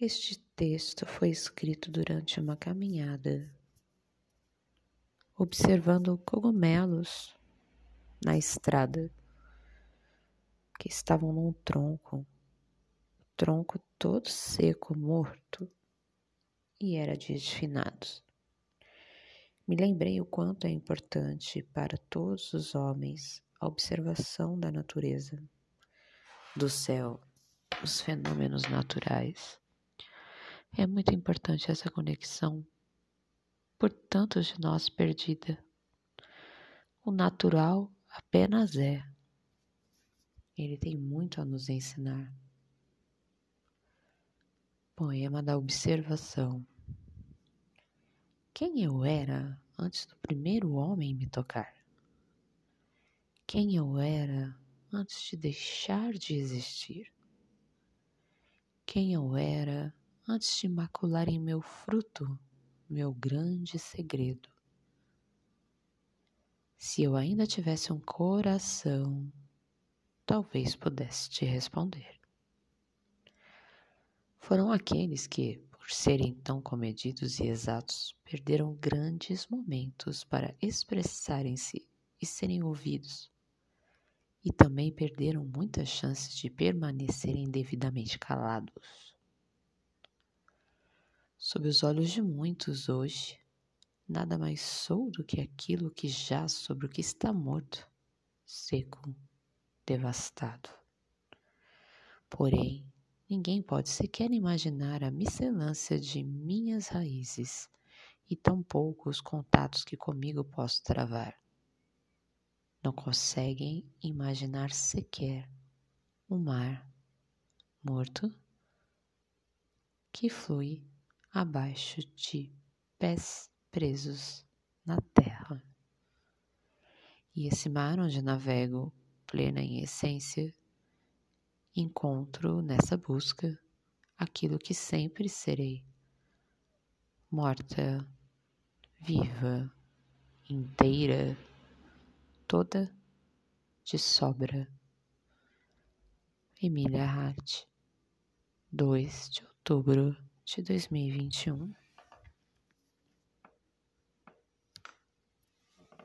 Este texto foi escrito durante uma caminhada, observando cogumelos na estrada que estavam num tronco, tronco todo seco, morto, e era dia de finados. Me lembrei o quanto é importante para todos os homens a observação da natureza, do céu, os fenômenos naturais. É muito importante essa conexão, por tantos de nós perdida. O natural apenas é. Ele tem muito a nos ensinar. Poema da observação. Quem eu era antes do primeiro homem me tocar? Quem eu era antes de deixar de existir? Quem eu era antes de macular em meu fruto meu grande segredo? Se eu ainda tivesse um coração, talvez pudesse te responder. Foram aqueles que, por serem tão comedidos e exatos, perderam grandes momentos para expressarem-se e serem ouvidos. E também perderam muitas chances de permanecerem devidamente calados. Sob os olhos de muitos hoje, nada mais sou do que aquilo que jaz sobre o que está morto, seco, devastado. Porém, Ninguém pode sequer imaginar a miscelância de minhas raízes e tampouco os contatos que comigo posso travar. Não conseguem imaginar sequer o mar morto que flui abaixo de pés presos na terra. E esse mar onde navego, plena em essência, encontro nessa busca aquilo que sempre serei. Morta, viva, inteira, toda de sobra. Emília Hart, 2 de outubro de 2021.